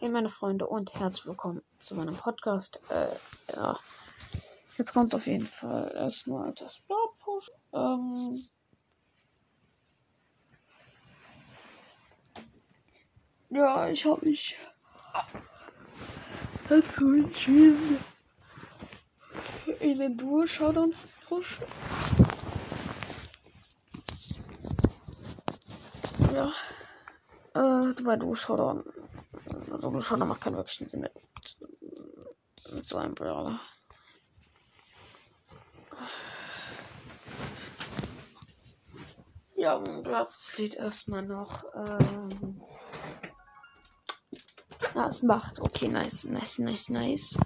Hey meine Freunde und herzlich willkommen zu meinem Podcast. Äh, ja. Jetzt kommt auf jeden Fall erstmal das Blogpost. Ähm. Ja, ich habe mich dazu entschieden, in den Duo-Showdown zu pushen. Ja. Äh, weil Duo-Showdown also du schon macht keinen wirklichen Sinn mit, mit so einem Brawler. Ja, das Lied erstmal noch. Ähm ja, es macht. Okay, nice, nice, nice, nice.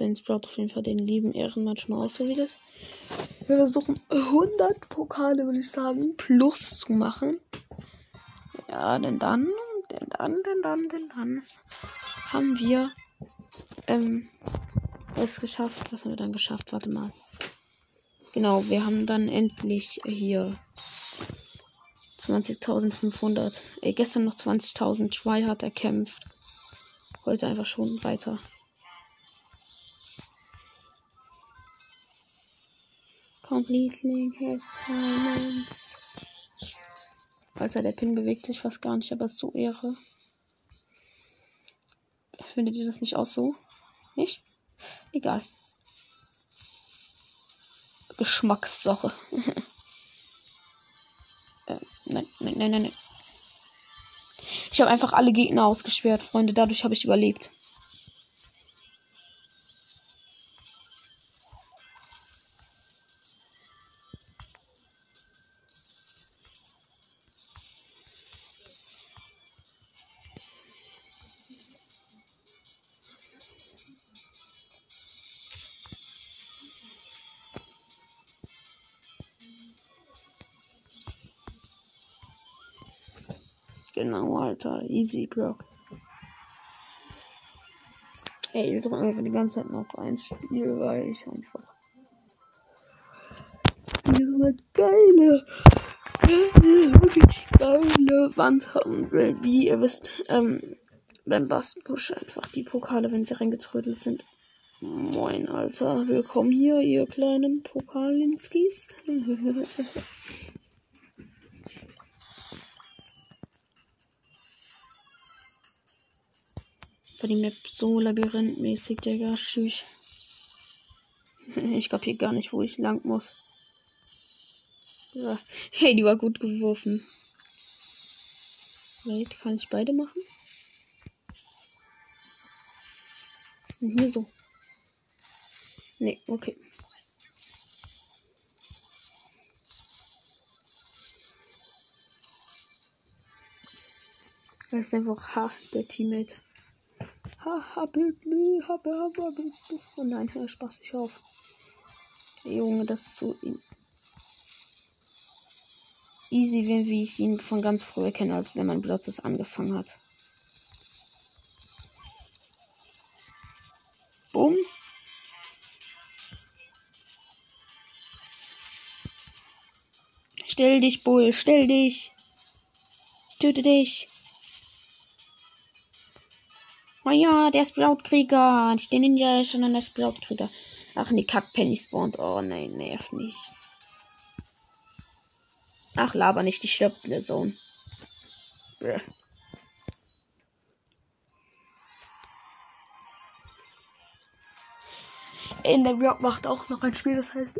Den Sprout auf jeden Fall den lieben Ehrenmann schon mal ausgewählt. Wir versuchen 100 Pokale, würde ich sagen, plus zu machen. Ja, denn dann, denn dann, denn dann, denn dann haben wir ähm, es geschafft. Was haben wir dann geschafft? Warte mal. Genau, wir haben dann endlich hier 20.500. Äh, gestern noch 20.000. Try hat erkämpft. Heute einfach schon weiter. Completely his silence. Alter, der Pin bewegt sich fast gar nicht, aber ist so Ehre. Findet ihr das nicht auch so? Nicht? Egal. Geschmackssache. äh, nein, nein, nein, nein. Ich habe einfach alle Gegner ausgesperrt, Freunde. Dadurch habe ich überlebt. Genau, Alter. Easy, Bro. Ey, wir drücken einfach die ganze Zeit noch ein Spiel, weil ich einfach diese geile, wirklich geile Wand haben will. Wie ihr wisst, ähm, beim Bastenpush einfach die Pokale, wenn sie reingetrödelt sind. Moin, Alter. Willkommen hier, ihr kleinen Pokalinskis. War die Map so labyrinthmäßig, Digga. Tschüss. Ich glaube hier gar nicht, wo ich lang muss. Ja. Hey, die war gut geworfen. Wait, kann ich beide machen? Und hier so. Nee, okay. Das ist einfach ha, der Teammate. Haha, Bildnö, habe, habe, Oh nein, hör Spaß, ich auf. Junge, das ist so easy, wie ich ihn von ganz früher kenne, als wenn mein Platz es angefangen hat. Bumm. Stell dich, Bull, stell dich. Ich töte dich. Oh ja, der Sprout-Krieger. Nicht der Ninja, sondern der Sprout-Krieger. Ach nee, Kack-Penny spawnt. Oh nein, nerv nicht. Ach, laber nicht, die stirbt der Zone. Bäh. In der Rock macht auch noch ein Spiel, das heißt,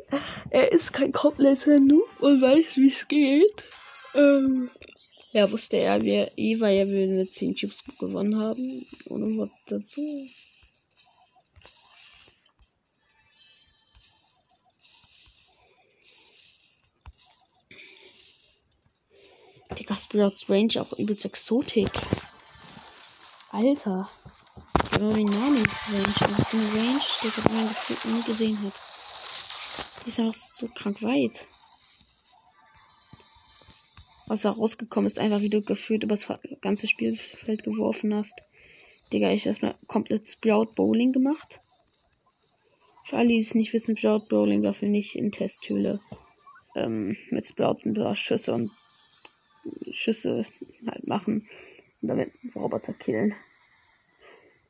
er ist kein kompletter Noob und weiß, wie es geht. Ähm, ja, wusste er, wir eh, weil wir mit 10 Cubes gewonnen haben. Oder was dazu? Digga, Sprouts Range auch übelst Exotik. Alter. Genau die Name Range. Das ist eine Range, die ich mein Gefühl nie gesehen hat. Die ist auch so krank weit was da rausgekommen ist, einfach wie du gefühlt übers ganze Spielfeld geworfen hast. Digga, ich erstmal komplett Sprout Bowling gemacht. Für alle, die es nicht wissen, Sprout Bowling darf nicht in Testhöhle ähm, mit Sprout ein paar Schüsse und Schüsse halt machen und damit Roboter killen.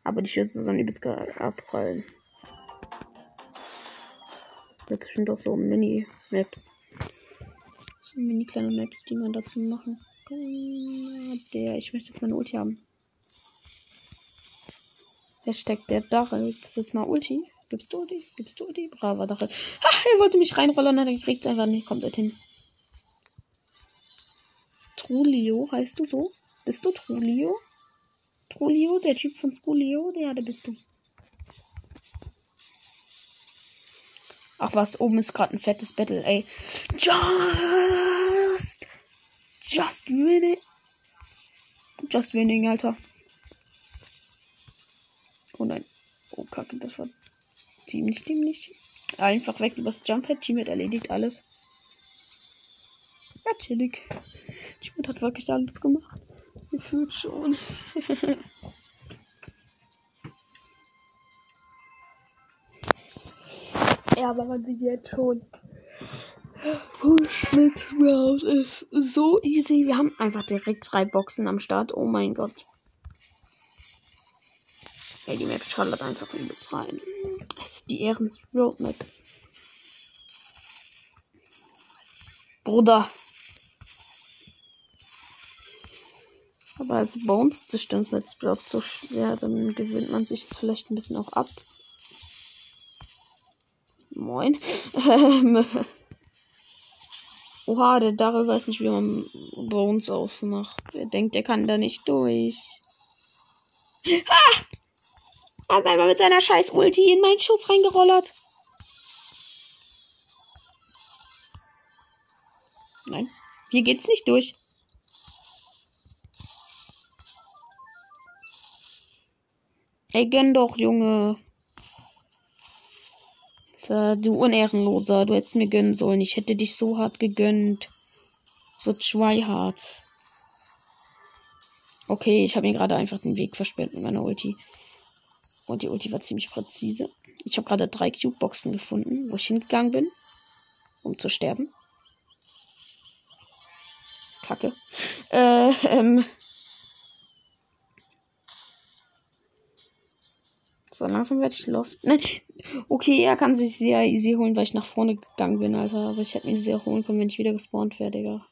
Aber die Schüsse sollen übelst abprallen. Dazwischen doch so Mini-Maps. So mini kleine Maps, die man dazu machen kann. Der, ich möchte jetzt meine Ulti haben. Hashtag der Dache. Gibt's jetzt mal Ulti? Gibst du Ulti? Gibst du Ulti? Brava Dache. Ha, er wollte mich reinrollen, dann kriegt es einfach nicht. Kommt dorthin. Trulio, heißt du so? Bist du Trulio? Trulio, der Typ von Skulio? Ja, der bist du. Ach was, oben ist gerade ein fettes Battle, ey. Just. Just winning. Just winning, Alter. Oh nein. Oh kacke, das war ziemlich, ziemlich. Einfach weg übers Jumphead. Team hat erledigt alles. Ja, chillig. Team hat wirklich alles gemacht. Gefühlt schon. ja, aber man sieht jetzt schon. Push mit Sprout ist so easy. Wir haben einfach direkt drei Boxen am Start. Oh mein Gott. Ey, die Map schallert einfach übelst rein. Ist die Ehrens Roadmap. Bruder. Aber als Bones zerstören mit Sprout so schwer, dann gewöhnt man sich das vielleicht ein bisschen auch ab. Moin. Oha, der darüber weiß nicht, wie man Bones aufmacht. Er denkt, er kann da nicht durch. Ah! Hat einmal mit seiner scheiß Ulti in meinen Schuss reingerollert. Nein, hier geht's nicht durch. Ey, gönn doch, Junge. Du Unehrenloser, du hättest mir gönnen sollen. Ich hätte dich so hart gegönnt. So tryhard. Okay, ich habe mir gerade einfach den Weg versperrt mit meiner Ulti. Und die Ulti war ziemlich präzise. Ich habe gerade drei Cube-Boxen gefunden, wo ich hingegangen bin, um zu sterben. Kacke. Äh, ähm, So, langsam werde ich lost. Nein. Okay, er kann sich sehr easy holen, weil ich nach vorne gegangen bin, Alter. Aber ich hätte mir sehr holen können, wenn ich wieder gespawnt wäre, Digga.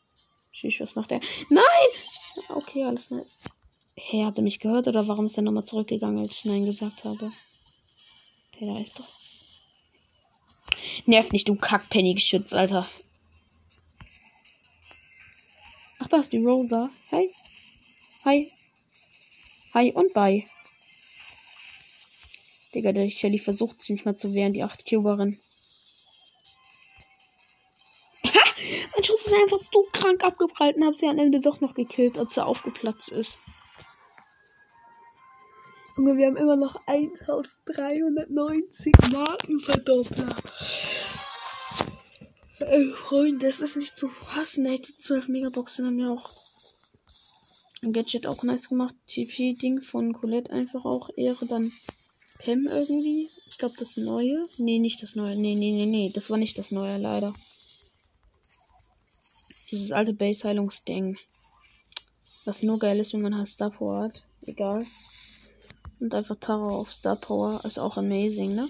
Tschüss, was macht er? Nein! Okay, alles nice. Hey, hat er mich gehört oder warum ist er nochmal zurückgegangen, als ich Nein gesagt habe? Der da ist doch. Nerv nicht, du Kackpenny-Geschütz, Alter. Ach, da ist die Rosa. Hi. Hi. Hi und bye. Digga, der Shelly versucht sich nicht mal zu wehren, die 8-Cuberin. mein Schuss ist einfach so krank abgeprallt und hab sie am Ende doch noch gekillt, als er aufgeplatzt ist. Junge, wir haben immer noch 1390 Markenverdoppler. Ey, Freunde, das ist nicht zu fassen. Ey, die 12 Megaboxen haben ja auch ein Gadget auch nice gemacht. TP-Ding von Colette einfach auch Ehre. Dann Pam irgendwie. Ich glaube das neue. Nee, nicht das neue. Nee, nee, nee, nee. Das war nicht das neue, leider. Dieses alte Base-Heilungsding. Was nur geil ist, wenn man halt Star Power hat. Egal. Und einfach Tara auf Star Power ist auch amazing, ne?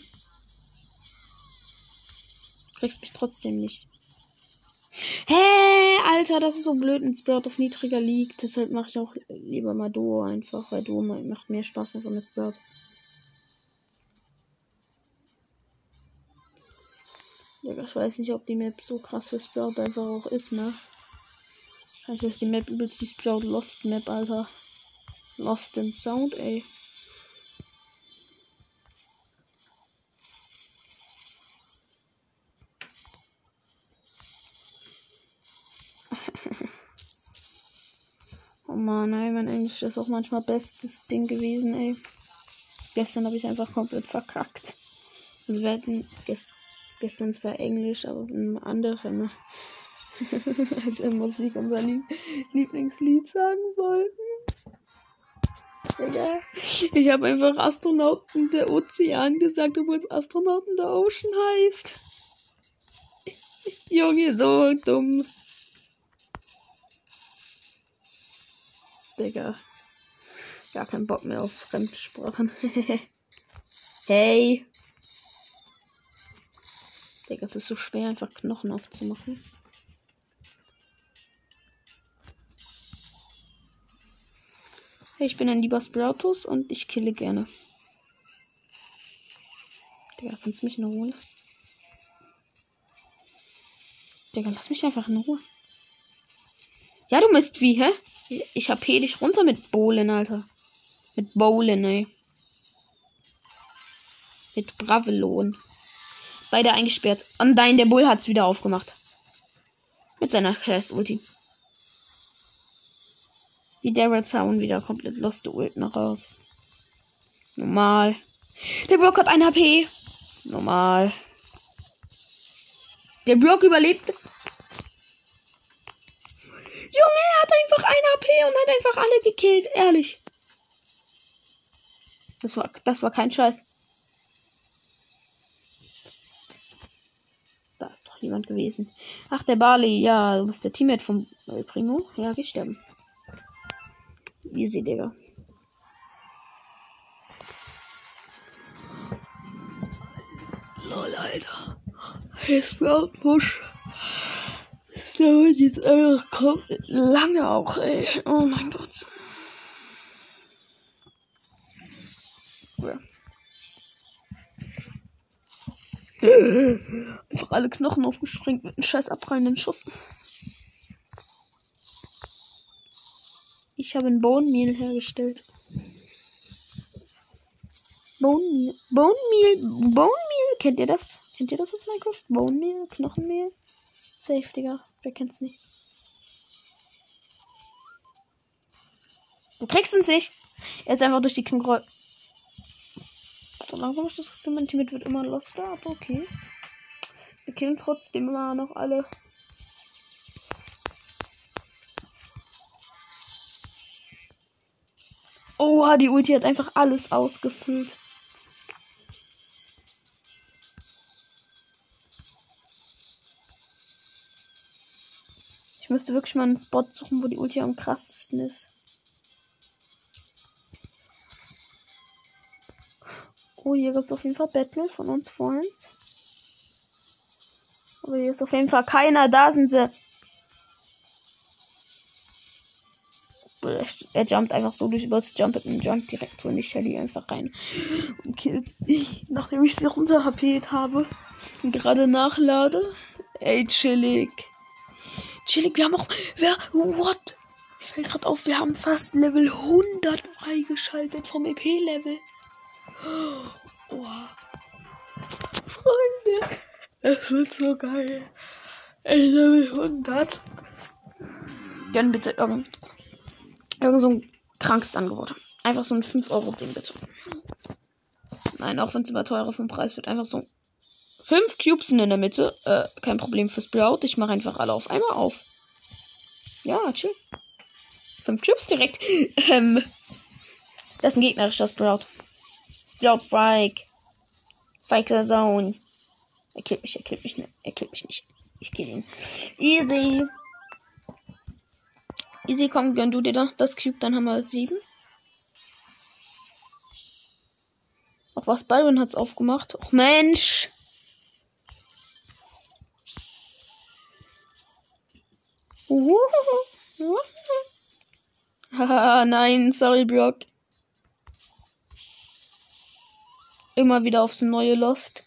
Kriegst mich trotzdem nicht. Hä, Alter, das ist so blöd mit Sprout auf niedriger liegt. Deshalb mache ich auch lieber mal Duo einfach, weil Duo macht mehr Spaß als mit Sprout. Ja, ich weiß nicht, ob die Map so krass für Sprout einfach auch ist, ne? Vielleicht ist die Map übelst die Sprout Lost Map, Alter. Lost in Sound, ey. oh man, ey, mein Englisch ist auch manchmal bestes Ding gewesen, ey. Gestern habe ich einfach komplett verkackt. Also wir hatten gestern Gestern zwar Englisch, aber ein anderen. Ne? Als wir Musik unser Lieb Lieblingslied sagen sollten. Digga. Ich habe einfach Astronauten der Ozean gesagt, obwohl es Astronauten der Ocean heißt. Junge, so dumm. Digga. Gar keinen Bock mehr auf Fremdsprachen. hey. Digga, es ist so schwer, einfach Knochen aufzumachen. Hey, ich bin ein lieber Sproutus und ich kille gerne. Digga, kannst du mich in Ruhe lassen? Digga, lass mich einfach in Ruhe. Ja, du misst wie, hä? Ich hab hier dich runter mit Bowlen, Alter. Mit Bowlen, ey. Mit Bravelon. Beide eingesperrt. Und nein, der Bull hat's wieder aufgemacht. Mit seiner Class-Ulti. Die Daryls hauen wieder komplett lost Ulten raus. Normal. Der Brock hat ein HP. Normal. Der Brock überlebt. Junge, er hat einfach ein HP und hat einfach alle gekillt. Ehrlich. Das war, das war kein Scheiß. Da ist jemand gewesen. Ach, der Barley. Ja, du bist der Teammate vom äh, Primo. Ja, wir sterben. Easy, Digga. Lol, Alter. Hey, Sprout Push. Das dauert jetzt einfach komplett lange auch, ey. Oh mein Gott. Einfach alle Knochen aufgesprengt mit einem scheiß abprallenden Schuss. Ich habe ein Bone Meal hergestellt. Bone Meal. Bone Meal. Bone Meal. Kennt ihr das? Kennt ihr das aus Minecraft? Bone Meal? Knochenmehl? Safe, Digga. Wer kennt's nicht? Du kriegst es nicht. Er ist einfach durch die Knie. So langsam ist das Gefühl, mein Team wird immer loster, aber okay. Wir killen trotzdem immer noch alle. Oha, die Ulti hat einfach alles ausgefüllt. Ich müsste wirklich mal einen Spot suchen, wo die Ulti am krassesten ist. Oh, hier gibt es auf jeden Fall Battle von uns Freunds. Aber hier ist auf jeden Fall keiner. Da sind sie. Er jumpt einfach so durch übers Jump und jumpt direkt so in die Shelly einfach rein und killt sie, nachdem ich sie runter HP't habe und gerade nachlade. Ey, chillig. Chillig, wir haben auch. Wer. What? Mir fällt gerade auf, wir haben fast Level 100 freigeschaltet vom EP-Level. Oh. Freunde. Es wird so geil. Ey, Level 100. Gönn bitte irgend. Irgend so ein krankes Angebot. Einfach so ein 5-Euro-Ding, bitte. Nein, auch wenn es überteurer vom Preis wird. Einfach so 5 Cubes in der Mitte. Äh, kein Problem für Sprout. Ich mache einfach alle auf einmal auf. Ja, chill. 5 Cubes direkt. Ähm, das ist ein gegnerischer Sprout. Sprout Spike. Spike Zone. Er killt mich, er killt mich nicht. Er killt mich nicht. Ich kill ihn. Easy. Easy, komm, gönn du dir da das Cube, dann haben wir sieben. Auf was Byron hat's aufgemacht? Och Mensch! Haha, nein, sorry, Brock. Immer wieder aufs neue Lost.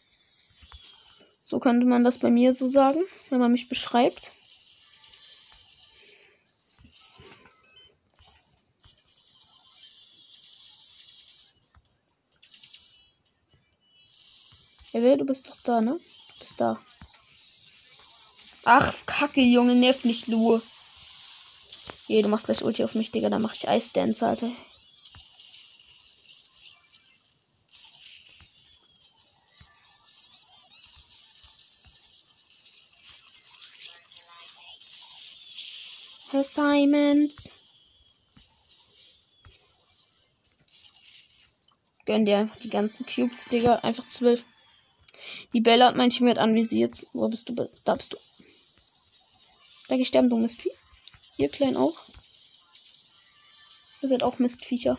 So könnte man das bei mir so sagen, wenn man mich beschreibt. Wer du bist doch da, ne? Du bist da. Ach, Kacke, Junge, nerv nicht nur. Je, du machst gleich Ulti auf mich, Digga, dann mach ich Ice Dance, Alter. Simons. Gönn dir einfach die ganzen Cubes, Digga. Einfach zwölf. Die Bella hat mein Team anvisiert. Wo bist du? Da bist du. Da gesterben, du Mistvieh. Hier klein auch. Ihr seid auch Mistviecher.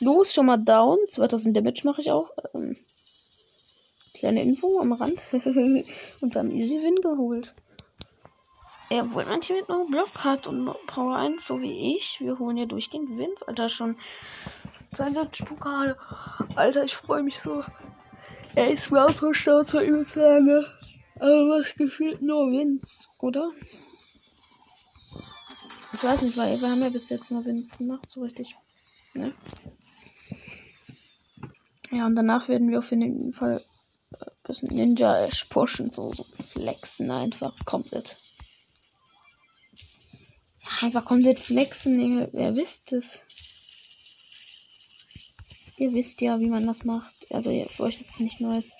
Los, schon mal down. 2000 Damage mache ich auch. Ähm, kleine Info am Rand. und haben Easy Win geholt. Er wohl manche mit noch Block hat und Power 1, so wie ich. Wir holen ja durchgehend Wins. Alter, schon 72 Pokale. Alter, ich freue mich so. Er ist mal verstaut zwar übelst lange. Aber was gefühlt nur Wins, oder? Ich weiß nicht, weil wir haben ja bis jetzt nur Wins gemacht, so richtig. Ne? Ja, und danach werden wir auf jeden Fall ein bisschen Ninja Ash pushen, so, so flexen einfach komplett. Einfach komplett flexen, ihr, wer wisst es. Ihr wisst ja, wie man das macht. Also für euch ist es nicht Neues.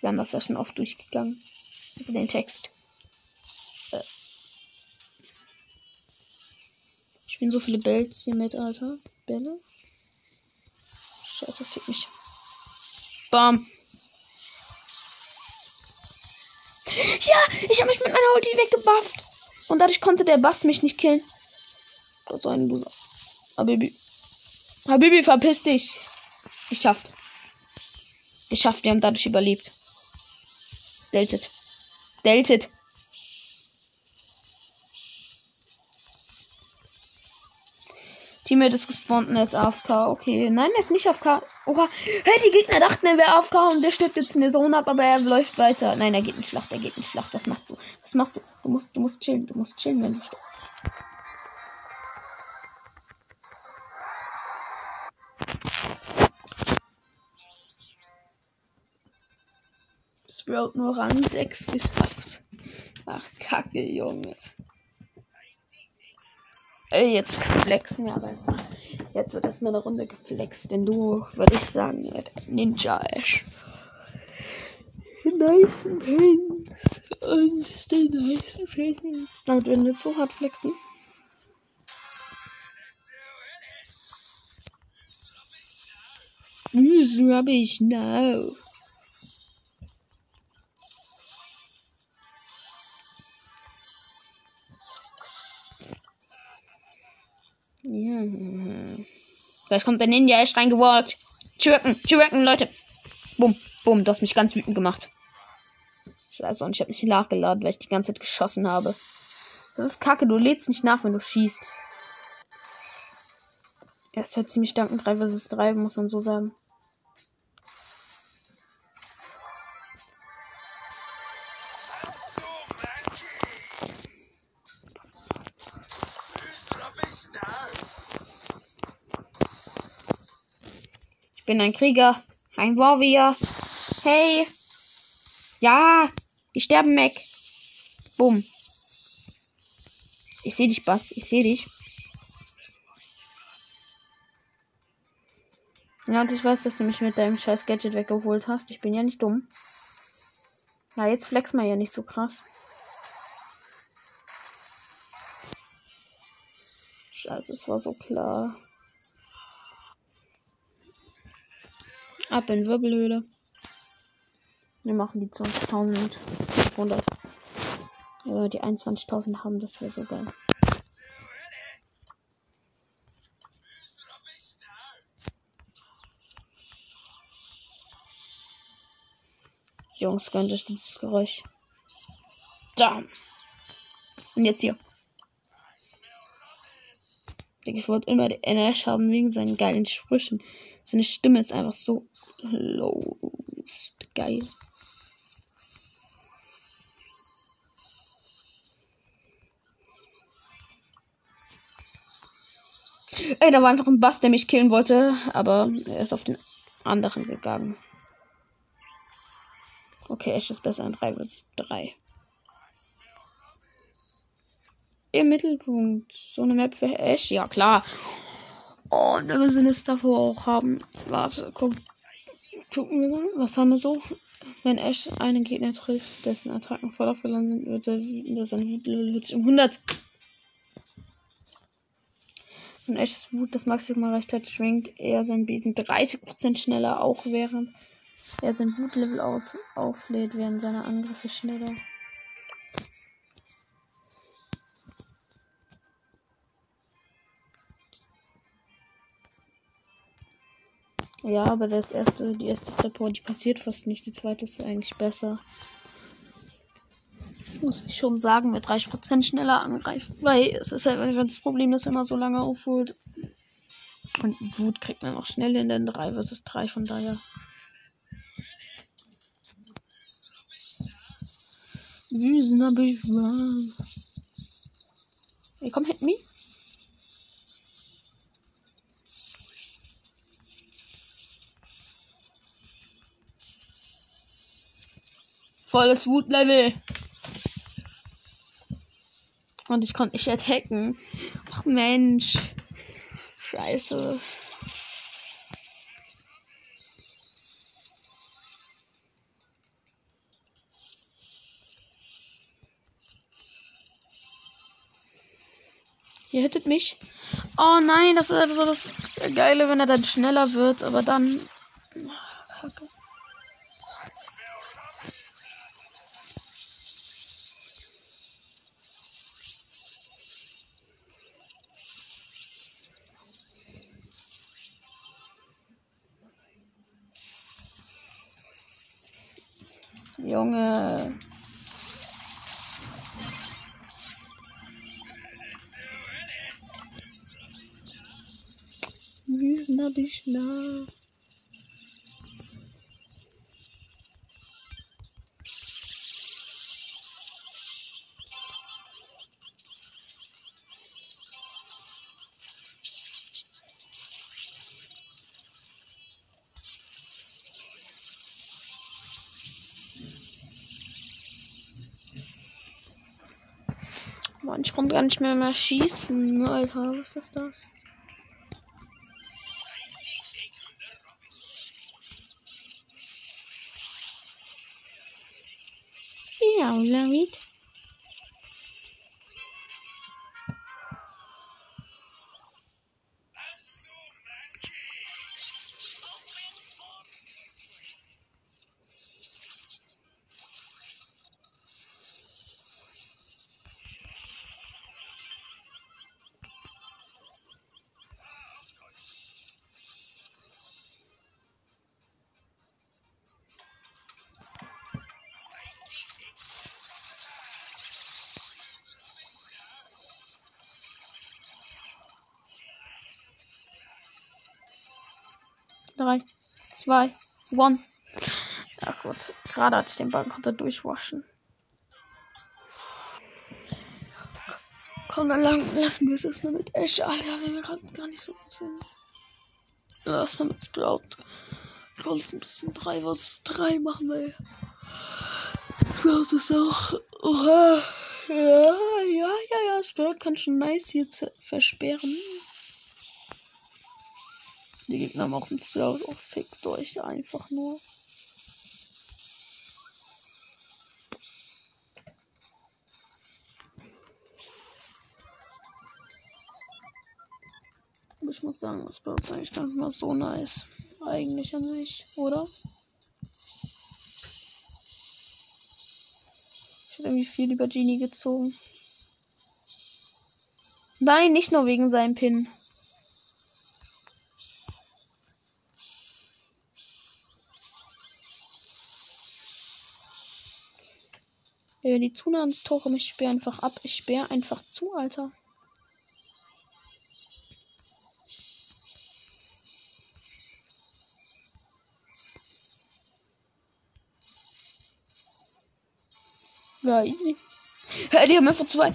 Wir haben das ja schon oft durchgegangen. Also den Text. Äh. Ich bin so viele Bells hier mit, Alter. Bälle. Scheiße, fick mich. Bam. Ja, ich habe mich mit meiner Ulti weggebufft. Und dadurch konnte der Bass mich nicht killen. Das ist ein Loser. Habibi. Habibi, verpiss dich. Geschafft. Geschafft, wir haben dadurch überlebt. Deltet. Deltet. Teammate ist gespawnt und er ist AFK. Okay, nein, er ist nicht AFK. Oha. Hey, die Gegner dachten, er wäre AFK und der stirbt jetzt in der Zone ab, aber er läuft weiter. Nein, er geht in Schlacht, er geht in Schlacht. Was machst du? Was machst du? Du musst, du musst chillen, du musst chillen, wenn du stirbst. Sprout nur Rang 6 geschafft. Ach, Kacke, Junge. Ey, jetzt flexen wir aber erstmal. Jetzt wird erstmal eine Runde geflext, denn du, würde ich sagen, mit Ninja Ash. Nice Pins. Und den nice Pins. Damit wir nicht so hart flexen. Wieso habe ich now? Gleich kommt der Ninja echt reingewalkt. Chirken, chirken, Leute. Bumm, bumm, du hast mich ganz wütend gemacht. Scheiße, und ich habe nicht nachgeladen, weil ich die ganze Zeit geschossen habe. Das ist kacke, du lädst nicht nach, wenn du schießt. Er ist halt ziemlich in 3 vs 3, muss man so sagen. Bin ein Krieger, ein Warrior. Hey. Ja, wir sterben weg. Bumm. Ich sehe dich, Bass. Ich sehe dich. Ja, und ich weiß, dass du mich mit deinem scheiß Gadget weggeholt hast. Ich bin ja nicht dumm. Ja, jetzt flex mal ja nicht so krass. Scheiße, es war so klar. Ab in Wirbelhöhle. Wir machen die 20.500. Ja, die 21.000 haben, das wäre so geil. Jungs, gönnt euch dieses Geräusch. Da. Und jetzt hier. Ich wollte immer den Nash haben wegen seinen geilen Sprüchen. Seine Stimme ist einfach so lost geil. Ey, da war einfach ein Bass, der mich killen wollte, aber er ist auf den anderen gegangen. Okay, Ash ist besser in 3 bis 3. Im Mittelpunkt. So eine Map für Ash, ja klar. Oh, und wir müssen es davor auch haben. Warte, guck. Gucken wir mal. Was haben wir so? Wenn Ash einen Gegner trifft, dessen Attacken voll aufgeladen sind, wird er dass sein Wutlevel um 100. Und Ashs Wut das maximal erreicht hat, schwingt er sein Besen 30% schneller, auch während er sein Wutlevel auflädt, werden seine Angriffe schneller. Ja, aber das erste, die erste Support, die passiert fast nicht. Die zweite ist eigentlich besser. Muss ich schon sagen, mit 30% schneller angreifen. Weil es ist halt einfach das Problem, dass er immer so lange aufholt. Und Wut kriegt man auch schnell in den 3 vs 3, von daher. Wüsen hab ich warm. Hey, komm, hit me. Volles Wutlevel. Und ich konnte nicht attacken. Ach Mensch. Scheiße. Ihr hittet mich. Oh nein, das ist also das Geile, wenn er dann schneller wird, aber dann. Mann, ich konnte gar nicht mehr mehr schießen. Alter, was ist das? 3, 2, 1. Ja gut, gerade hat ich den Ball konnte durchwaschen. Komm, dann lassen wir es erstmal mit Ash, Alter, wir gerade gar nicht so gut sind. Lass mal mit Sprout. Colts ein bisschen 3 vs 3 machen wir. Sprout ist auch. Oha. Ja, ja, ja, ja. Sprout kann schon nice hier versperren. Die Gegner machen Sprout. Oh, fickt euch einfach nur. Ich muss sagen, das Sprout ist eigentlich gar nicht mal so nice. Eigentlich an sich, oder? Ich habe irgendwie viel über Genie gezogen. Nein, nicht nur wegen seinem Pin. Wenn die zu nah ans Tor kommen, ich sperre einfach ab. Ich sperre einfach zu, Alter. Ja, easy. Ja, die haben einfach zwei.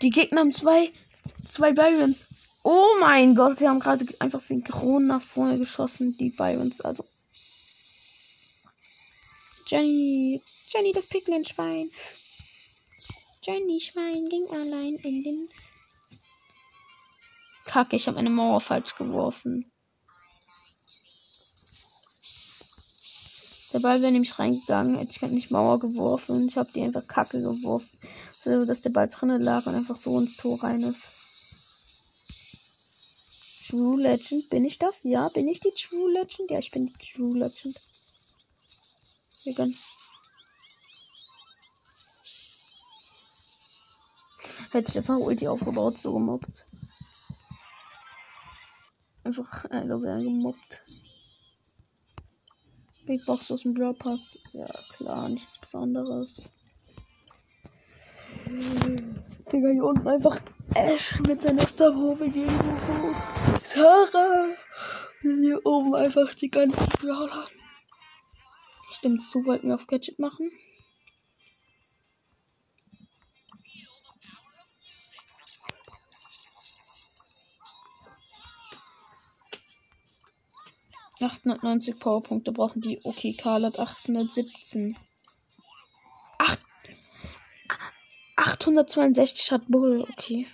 Die Gegner haben zwei. Zwei Byrons. Oh mein Gott, sie haben gerade einfach synchron nach vorne geschossen, die Byrons. Also. Jenny. Jenny, das Piglin-Schwein. Jenny Schwein ging allein in den. Kacke, ich habe eine Mauer falsch geworfen. Der Ball wäre nämlich reingegangen. Habe ich Mauer geworfen ich habe die einfach Kacke geworfen. So dass der Ball drinnen lag und einfach so ins Tor rein ist. True Legend. Bin ich das? Ja, bin ich die True Legend? Ja, ich bin die True Legend. Wir. Hätte ich einfach Ulti aufgebaut, so gemobbt. Einfach, also wer gemobbt. Big Box aus dem Brawl Pass. Ja, klar, nichts Besonderes. Digga, hier unten einfach Ash mit seiner Starprobe gegen Sarah. Hier oben einfach die ganzen Brawler. Stimmt, so wollten wir auf Gadget machen. 890 Powerpunkte brauchen die. Okay, Karl hat 817. 8, 862 hat Bull. Okay.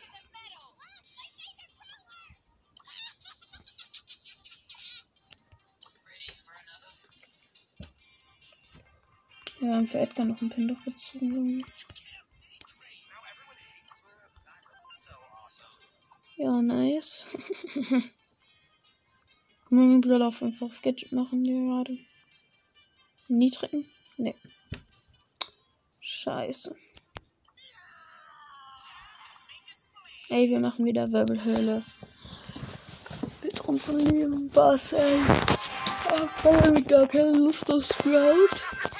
Ja, haben für Edgar noch ein Pin doch gezogen. Ja, nice. Hm, Brille auf einfach auf Gadget machen wir gerade. Niedrigen? Nee. Scheiße. Ey, wir machen wieder Wirbelhöhle. Mit unserem lieben Bass, ey. Ach, habe ich gar keine Lust auf Sprout.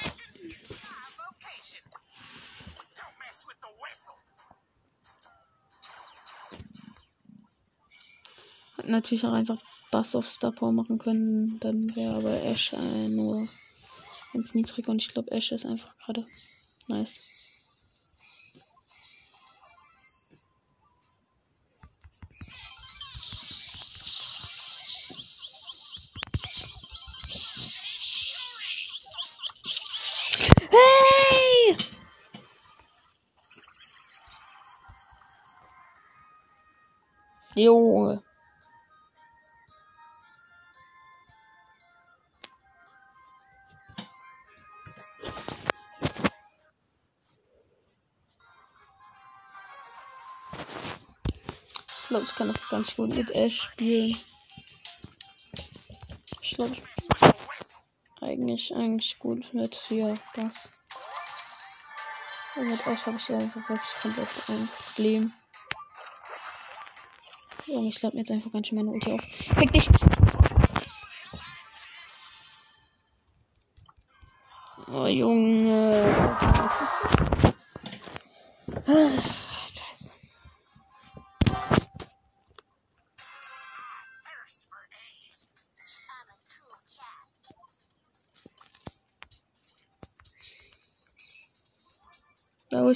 Natürlich auch einfach Bass auf Star Power machen können, dann wäre aber Ash äh, nur ganz niedrig und ich glaube Ash ist einfach gerade nice. Junge. Ich kann auch ganz gut mit Ash spielen. Ich glaube, eigentlich, eigentlich gut mit hier das. Und mit Ash habe ich einfach wirklich komplett ein Problem. Junge, ich lade mir jetzt einfach ganz schön meine Ulti auf. Fick dich! Oh, Junge.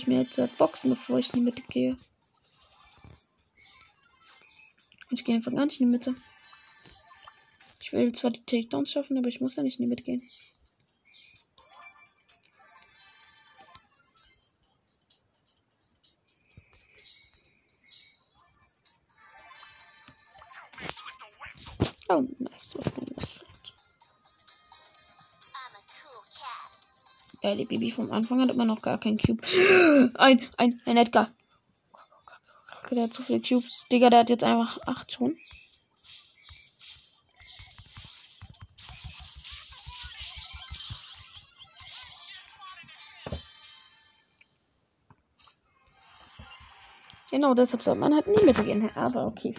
Ich mir jetzt Boxen, bevor ich in die Mitte gehe. Ich gehe einfach gar nicht in die Mitte. Ich will zwar die Takedowns schaffen, aber ich muss ja nicht in die Mitte gehen. Oh, nice. Die Baby vom Anfang hat immer noch gar keinen Cube. Ein, ein, ein Edgar. Der hat zu viele Cubes. Digga, der hat jetzt einfach acht schon. Genau, deshalb soll man halt in die Mitte gehen. Aber okay.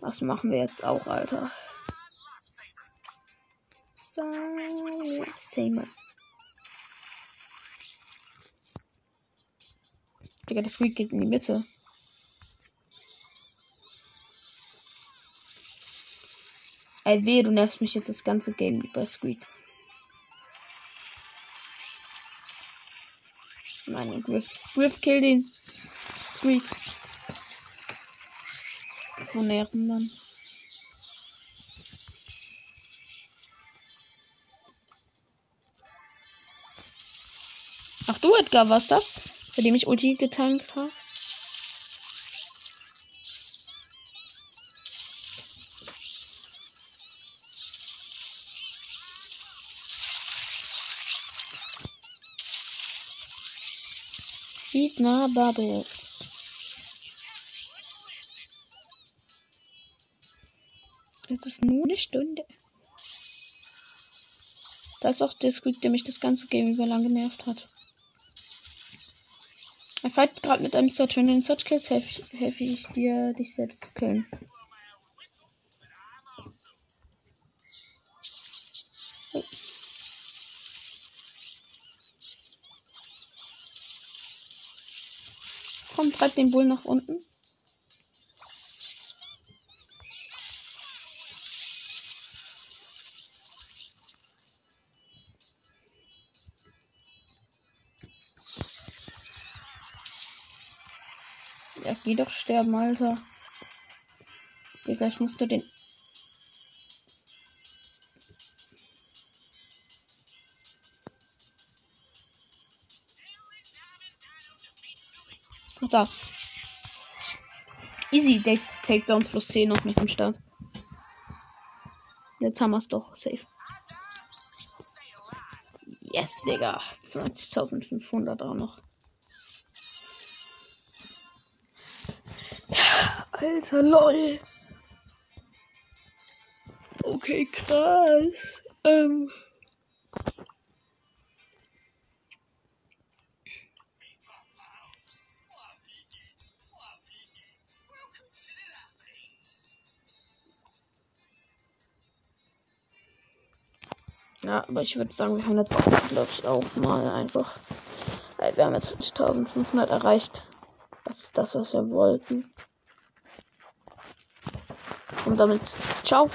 Was machen wir jetzt auch, Alter? Samer. Digga, das Squeak geht in die Mitte. Ey, weh, du nervst mich jetzt das ganze Game über Squeak. Nein, Griff. Griff, kill den. Squeak. Wo nerven dann? du, Edgar, was das? Bei dem ich Ulti getankt habe? Gegner Bubbles. Es ist nur eine Stunde. Das ist auch der Squeak, der mich das ganze Game über lang genervt hat. Er fight gerade mit einem Search. Wenn du den Search killst, helfe helf ich dir, dich selbst zu killen. Hey. Komm, treib den Bull nach unten. Geh doch sterben, Alter. Digga, ich musste den. Ach, da. Easy, der Takedowns plus 10 noch mit dem Start. Jetzt haben wir es doch. Safe. Yes, Digga. 20.500 auch noch. Alter, lol. Okay, krass. Ähm. Ja, aber ich würde sagen, wir haben jetzt auch, glaube ich, auch mal einfach. Wir haben jetzt 1500 erreicht. Das ist das, was wir wollten. Und damit ciao.